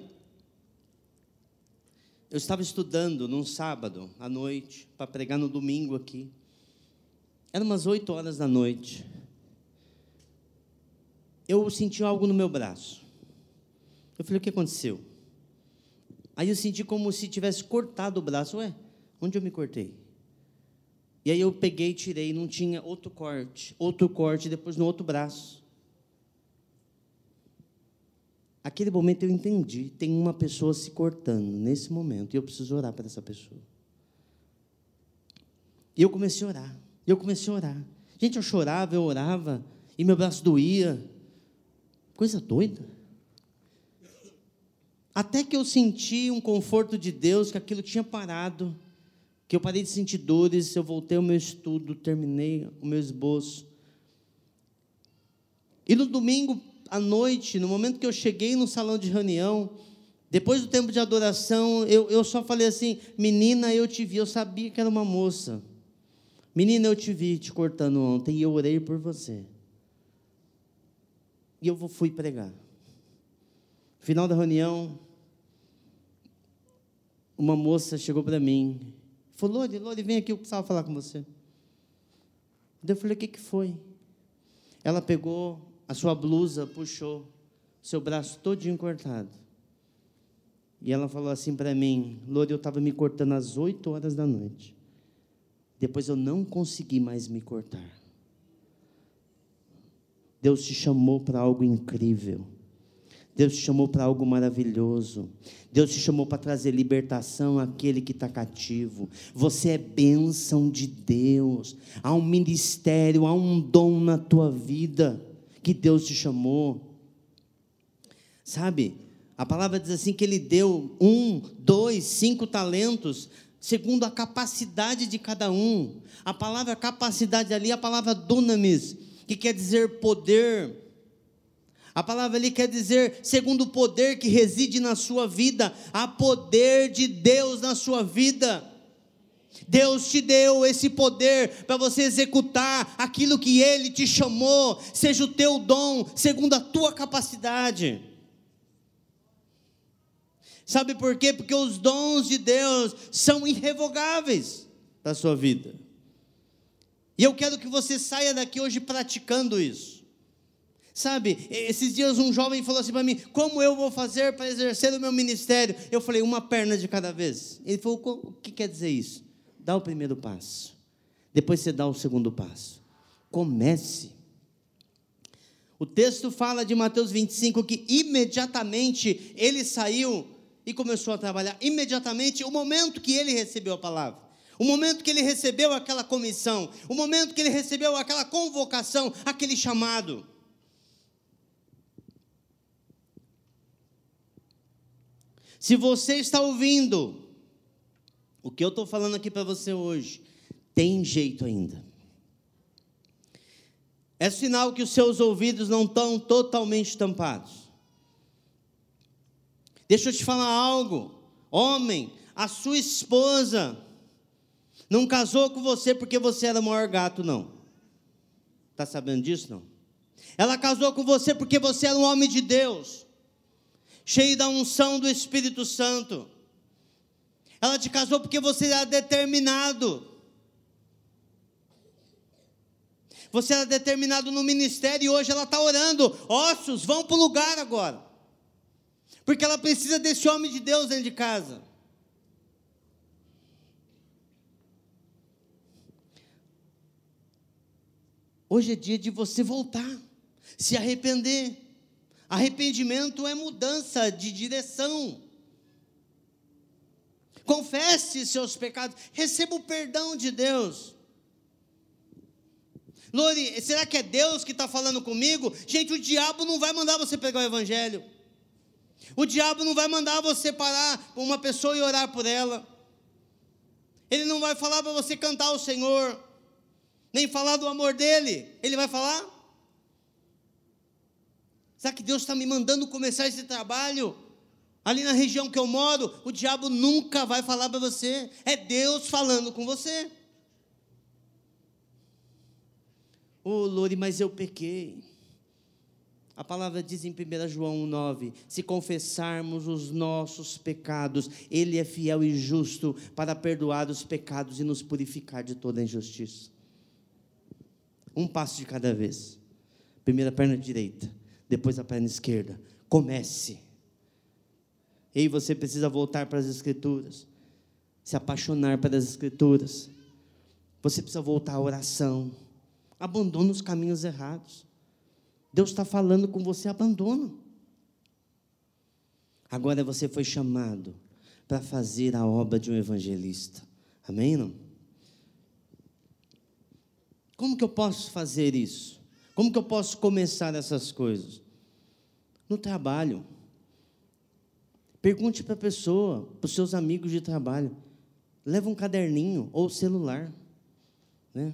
[SPEAKER 1] eu estava estudando num sábado à noite, para pregar no domingo aqui. Era umas oito horas da noite. Eu senti algo no meu braço. Eu falei, o que aconteceu? Aí eu senti como se tivesse cortado o braço. Ué, onde eu me cortei? E aí eu peguei, tirei, não tinha outro corte, outro corte, depois no outro braço. Aquele momento eu entendi, tem uma pessoa se cortando nesse momento, e eu preciso orar para essa pessoa. E eu comecei a orar, eu comecei a orar. Gente, eu chorava, eu orava, e meu braço doía. Coisa doida. Até que eu senti um conforto de Deus, que aquilo tinha parado, que eu parei de sentir dores, eu voltei ao meu estudo, terminei o meu esboço. E no domingo, à noite, no momento que eu cheguei no salão de reunião, Depois do tempo de adoração, eu, eu só falei assim: menina, eu te vi, eu sabia que era uma moça. Menina, eu te vi te cortando ontem e eu orei por você. E eu fui pregar. Final da reunião, uma moça chegou para mim, falou: Lore, Lore, vem aqui, eu precisava falar com você. Eu falei: o que, que foi? Ela pegou a sua blusa, puxou, seu braço todinho cortado. E ela falou assim para mim: Lore, eu estava me cortando às 8 horas da noite. Depois eu não consegui mais me cortar. Deus te chamou para algo incrível. Deus te chamou para algo maravilhoso. Deus te chamou para trazer libertação àquele que está cativo. Você é bênção de Deus. Há um ministério, há um dom na tua vida que Deus te chamou. Sabe? A palavra diz assim que ele deu um, dois, cinco talentos, segundo a capacidade de cada um. A palavra capacidade ali é a palavra dunamis, que quer dizer poder. A palavra ali quer dizer segundo o poder que reside na sua vida, há poder de Deus na sua vida. Deus te deu esse poder para você executar aquilo que Ele te chamou, seja o teu dom, segundo a tua capacidade. Sabe por quê? Porque os dons de Deus são irrevogáveis da sua vida. E eu quero que você saia daqui hoje praticando isso. Sabe, esses dias um jovem falou assim para mim: Como eu vou fazer para exercer o meu ministério? Eu falei: Uma perna de cada vez. Ele falou: O que quer dizer isso? Dá o primeiro passo, depois você dá o segundo passo. Comece. O texto fala de Mateus 25 que imediatamente ele saiu e começou a trabalhar imediatamente o momento que ele recebeu a palavra. O momento que ele recebeu aquela comissão, o momento que ele recebeu aquela convocação, aquele chamado. Se você está ouvindo o que eu estou falando aqui para você hoje, tem jeito ainda. É sinal que os seus ouvidos não estão totalmente tampados. Deixa eu te falar algo. Homem, a sua esposa não casou com você porque você era o maior gato, não. Está sabendo disso, não? Ela casou com você porque você era um homem de Deus, cheio da unção do Espírito Santo. Ela te casou porque você era determinado. Você era determinado no ministério e hoje ela está orando. Ossos, vão para o lugar agora. Porque ela precisa desse homem de Deus dentro de casa. Hoje é dia de você voltar, se arrepender. Arrependimento é mudança de direção. Confesse seus pecados, receba o perdão de Deus. Lori, será que é Deus que está falando comigo? Gente, o diabo não vai mandar você pegar o Evangelho. O diabo não vai mandar você parar com uma pessoa e orar por ela. Ele não vai falar para você cantar ao Senhor, nem falar do amor dele. Ele vai falar? Será que Deus está me mandando começar esse trabalho? Ali na região que eu moro, o diabo nunca vai falar para você. É Deus falando com você. Ô, oh, Lore, mas eu pequei. A palavra diz em 1 João 9: se confessarmos os nossos pecados, Ele é fiel e justo para perdoar os pecados e nos purificar de toda injustiça. Um passo de cada vez. Primeira perna direita, depois a perna esquerda. Comece. E você precisa voltar para as Escrituras, se apaixonar pelas Escrituras. Você precisa voltar à oração. Abandona os caminhos errados. Deus está falando com você, abandona. Agora você foi chamado para fazer a obra de um evangelista. Amém? Não? Como que eu posso fazer isso? Como que eu posso começar essas coisas? No trabalho. Pergunte para a pessoa, para os seus amigos de trabalho. Leva um caderninho ou celular. Né?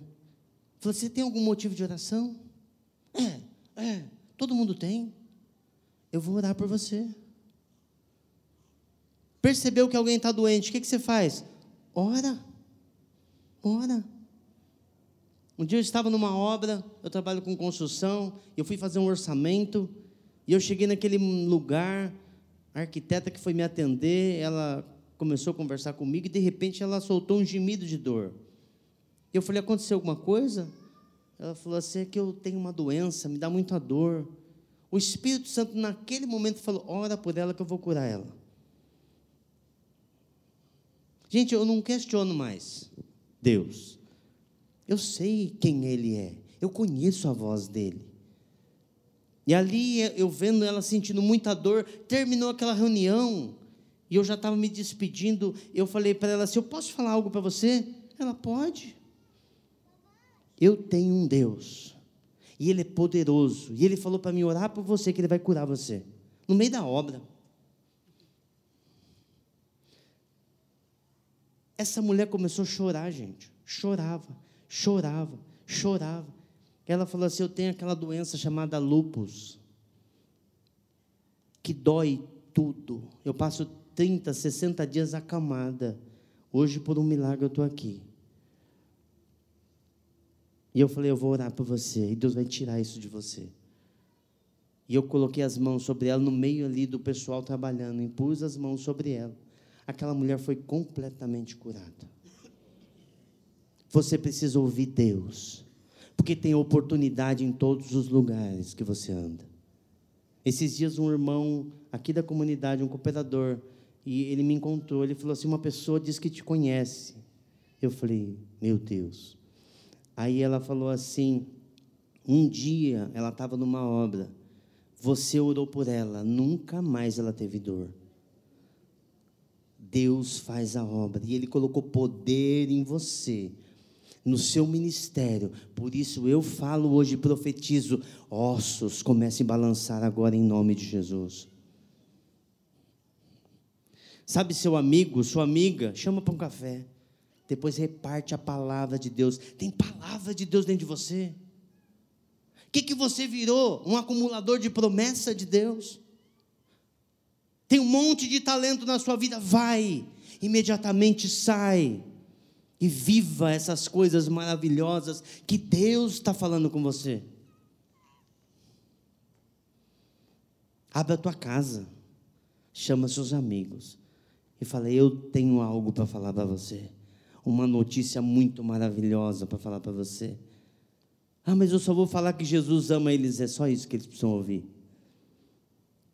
[SPEAKER 1] Você tem algum motivo de oração? É, é, todo mundo tem. Eu vou orar por você. Percebeu que alguém está doente, o que, que você faz? Ora, ora. Um dia eu estava numa obra, eu trabalho com construção, eu fui fazer um orçamento, e eu cheguei naquele lugar, a arquiteta que foi me atender, ela começou a conversar comigo e de repente ela soltou um gemido de dor. Eu falei: aconteceu alguma coisa? Ela falou assim: é que eu tenho uma doença, me dá muita dor. O Espírito Santo, naquele momento, falou: ora por ela que eu vou curar ela. Gente, eu não questiono mais Deus. Eu sei quem Ele é. Eu conheço a voz dele. E ali eu vendo ela sentindo muita dor, terminou aquela reunião. E eu já estava me despedindo. Eu falei para ela assim: Eu posso falar algo para você? Ela pode. Eu tenho um Deus. E Ele é poderoso. E Ele falou para mim orar por você, que Ele vai curar você. No meio da obra. Essa mulher começou a chorar, gente. Chorava, chorava, chorava. Ela falou assim: Eu tenho aquela doença chamada lupus, que dói tudo. Eu passo 30, 60 dias acamada. Hoje, por um milagre, eu estou aqui. E eu falei: Eu vou orar por você, e Deus vai tirar isso de você. E eu coloquei as mãos sobre ela, no meio ali do pessoal trabalhando, impus as mãos sobre ela. Aquela mulher foi completamente curada. Você precisa ouvir Deus, porque tem oportunidade em todos os lugares que você anda. Esses dias, um irmão aqui da comunidade, um cooperador, e ele me encontrou. Ele falou assim: Uma pessoa diz que te conhece. Eu falei: Meu Deus. Aí ela falou assim: Um dia ela estava numa obra, você orou por ela, nunca mais ela teve dor. Deus faz a obra e Ele colocou poder em você, no seu ministério. Por isso eu falo hoje, profetizo: ossos comecem a balançar agora em nome de Jesus. Sabe, seu amigo, sua amiga, chama para um café. Depois reparte a palavra de Deus. Tem palavra de Deus dentro de você. O que, que você virou? Um acumulador de promessa de Deus? Tem um monte de talento na sua vida, vai, imediatamente sai e viva essas coisas maravilhosas que Deus está falando com você. Abra a tua casa, chama seus amigos e fala: Eu tenho algo para falar para você, uma notícia muito maravilhosa para falar para você. Ah, mas eu só vou falar que Jesus ama eles, é só isso que eles precisam ouvir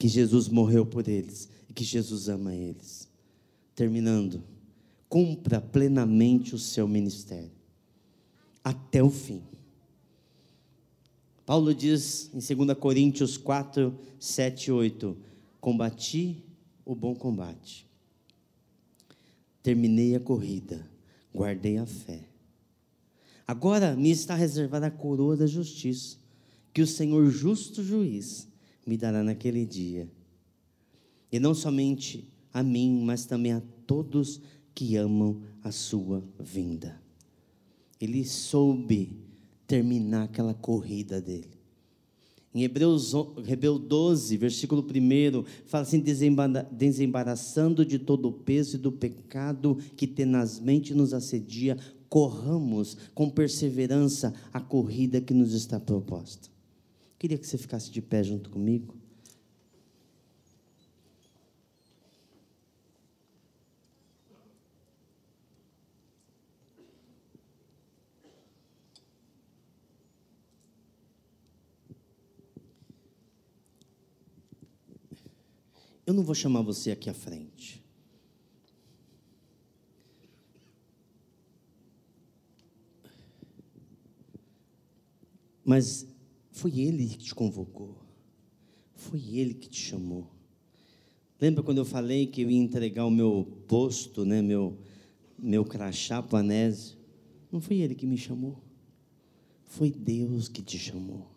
[SPEAKER 1] que Jesus morreu por eles e que Jesus ama eles. Terminando, cumpra plenamente o seu ministério até o fim. Paulo diz em 2 Coríntios 4, 7 e 8: Combati o bom combate, terminei a corrida, guardei a fé. Agora me está reservada a coroa da justiça, que o Senhor, justo juiz, me dará naquele dia. E não somente a mim, mas também a todos que amam a sua vinda. Ele soube terminar aquela corrida dele. Em Hebreus, Hebreus 12, versículo 1, fala assim: desembaraçando de todo o peso e do pecado que tenazmente nos assedia, corramos com perseverança a corrida que nos está proposta. Queria que você ficasse de pé junto comigo. Eu não vou chamar você aqui à frente. Mas foi Ele que te convocou. Foi Ele que te chamou. Lembra quando eu falei que eu ia entregar o meu posto, né, meu, meu crachá para Anésio? Não foi Ele que me chamou. Foi Deus que te chamou.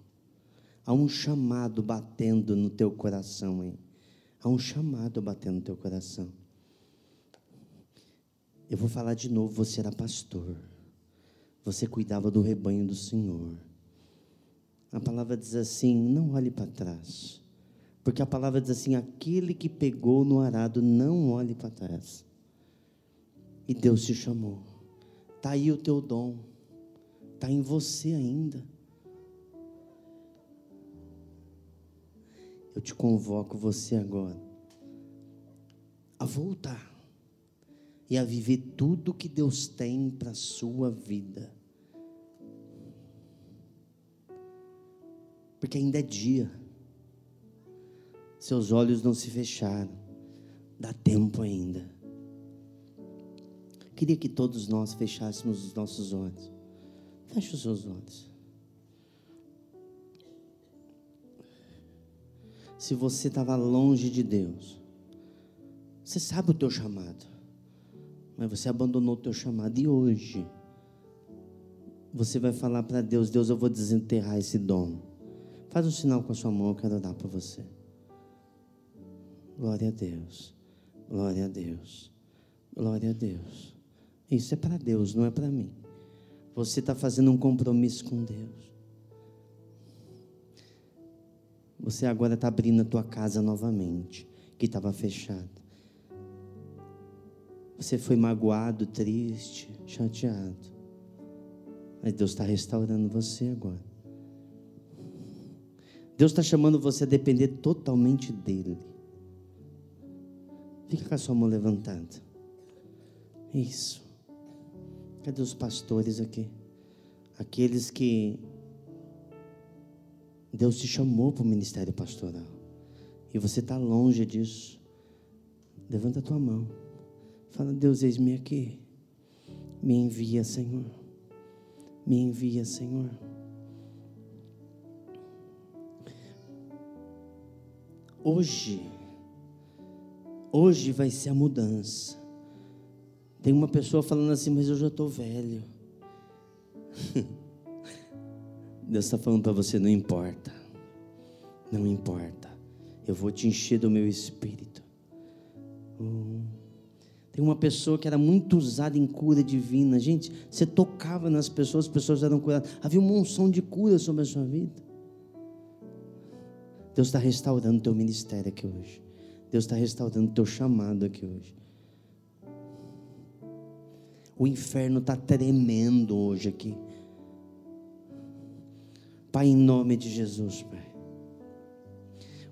[SPEAKER 1] Há um chamado batendo no teu coração, hein? Há um chamado batendo no teu coração. Eu vou falar de novo, você era pastor. Você cuidava do rebanho do Senhor. A palavra diz assim: não olhe para trás, Porque a palavra diz assim: aquele que pegou no arado, não olhe para trás. E Deus te chamou. Está aí o teu dom. Está em você ainda. Eu te convoco você agora a voltar e a viver tudo que Deus tem para a sua vida. Porque ainda é dia. Seus olhos não se fecharam. Dá tempo ainda. Queria que todos nós fechássemos os nossos olhos. Feche os seus olhos. Se você estava longe de Deus, você sabe o teu chamado, mas você abandonou o teu chamado e hoje você vai falar para Deus: Deus, eu vou desenterrar esse dom. Faz um sinal com a sua mão, eu quero dar para você. Glória a Deus, glória a Deus, glória a Deus. Isso é para Deus, não é para mim. Você está fazendo um compromisso com Deus. Você agora está abrindo a tua casa novamente, que estava fechada. Você foi magoado, triste, chateado. Mas Deus está restaurando você agora. Deus está chamando você a depender totalmente dEle. Fica com a sua mão levantada. Isso. Cadê os pastores aqui? Aqueles que Deus te chamou para o ministério pastoral. E você está longe disso. Levanta a tua mão. Fala, Deus, eis-me aqui. Me envia, Senhor. Me envia, Senhor. Hoje, hoje vai ser a mudança. Tem uma pessoa falando assim, mas eu já estou velho. Deus está falando para você: não importa, não importa, eu vou te encher do meu espírito. Hum. Tem uma pessoa que era muito usada em cura divina, gente. Você tocava nas pessoas, as pessoas eram curadas. Havia uma unção de cura sobre a sua vida. Deus está restaurando o teu ministério aqui hoje. Deus está restaurando o teu chamado aqui hoje. O inferno está tremendo hoje aqui. Pai, em nome de Jesus, Pai.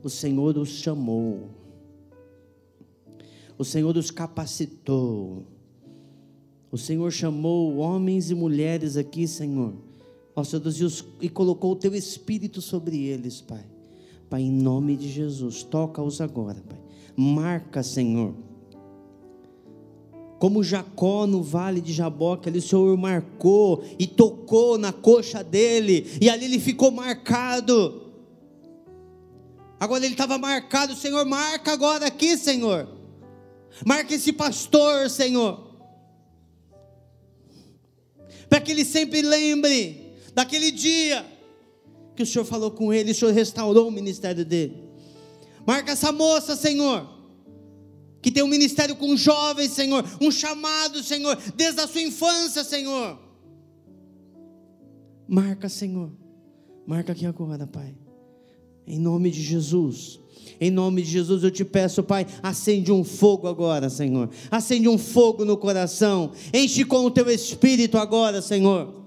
[SPEAKER 1] O Senhor os chamou. O Senhor os capacitou. O Senhor chamou homens e mulheres aqui, Senhor. Ó Senhor Deus, e, os, e colocou o teu espírito sobre eles, Pai. Pai, em nome de Jesus, toca-os agora, Pai. Marca, Senhor como Jacó no vale de Jaboque, ali o Senhor marcou e tocou na coxa dele, e ali ele ficou marcado. Agora ele estava marcado, Senhor, marca agora aqui, Senhor. Marca esse pastor, Senhor. Para que ele sempre lembre daquele dia que o Senhor falou com ele, o Senhor restaurou o ministério dele. Marca essa moça, Senhor que tem um ministério com jovens, Senhor, um chamado, Senhor, desde a sua infância, Senhor. Marca, Senhor, marca aqui agora, Pai, em nome de Jesus. Em nome de Jesus eu te peço, Pai, acende um fogo agora, Senhor. Acende um fogo no coração. Enche com o teu espírito agora, Senhor.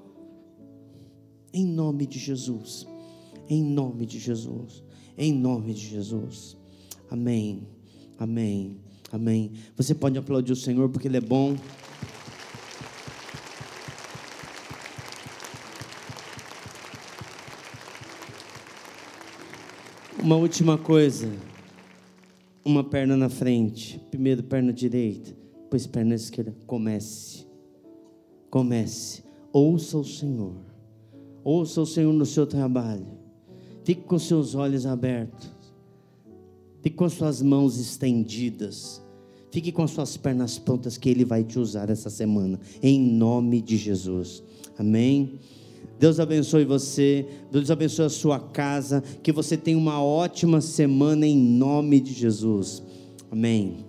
[SPEAKER 1] Em nome de Jesus. Em nome de Jesus. Em nome de Jesus. Amém. Amém. Amém. Você pode aplaudir o Senhor porque Ele é bom. Uma última coisa. Uma perna na frente. Primeiro perna direita, depois perna esquerda. Comece. Comece. Ouça o Senhor. Ouça o Senhor no seu trabalho. Fique com seus olhos abertos. Fique com suas mãos estendidas. Fique com suas pernas prontas, que Ele vai te usar essa semana, em nome de Jesus. Amém. Deus abençoe você, Deus abençoe a sua casa, que você tenha uma ótima semana em nome de Jesus. Amém.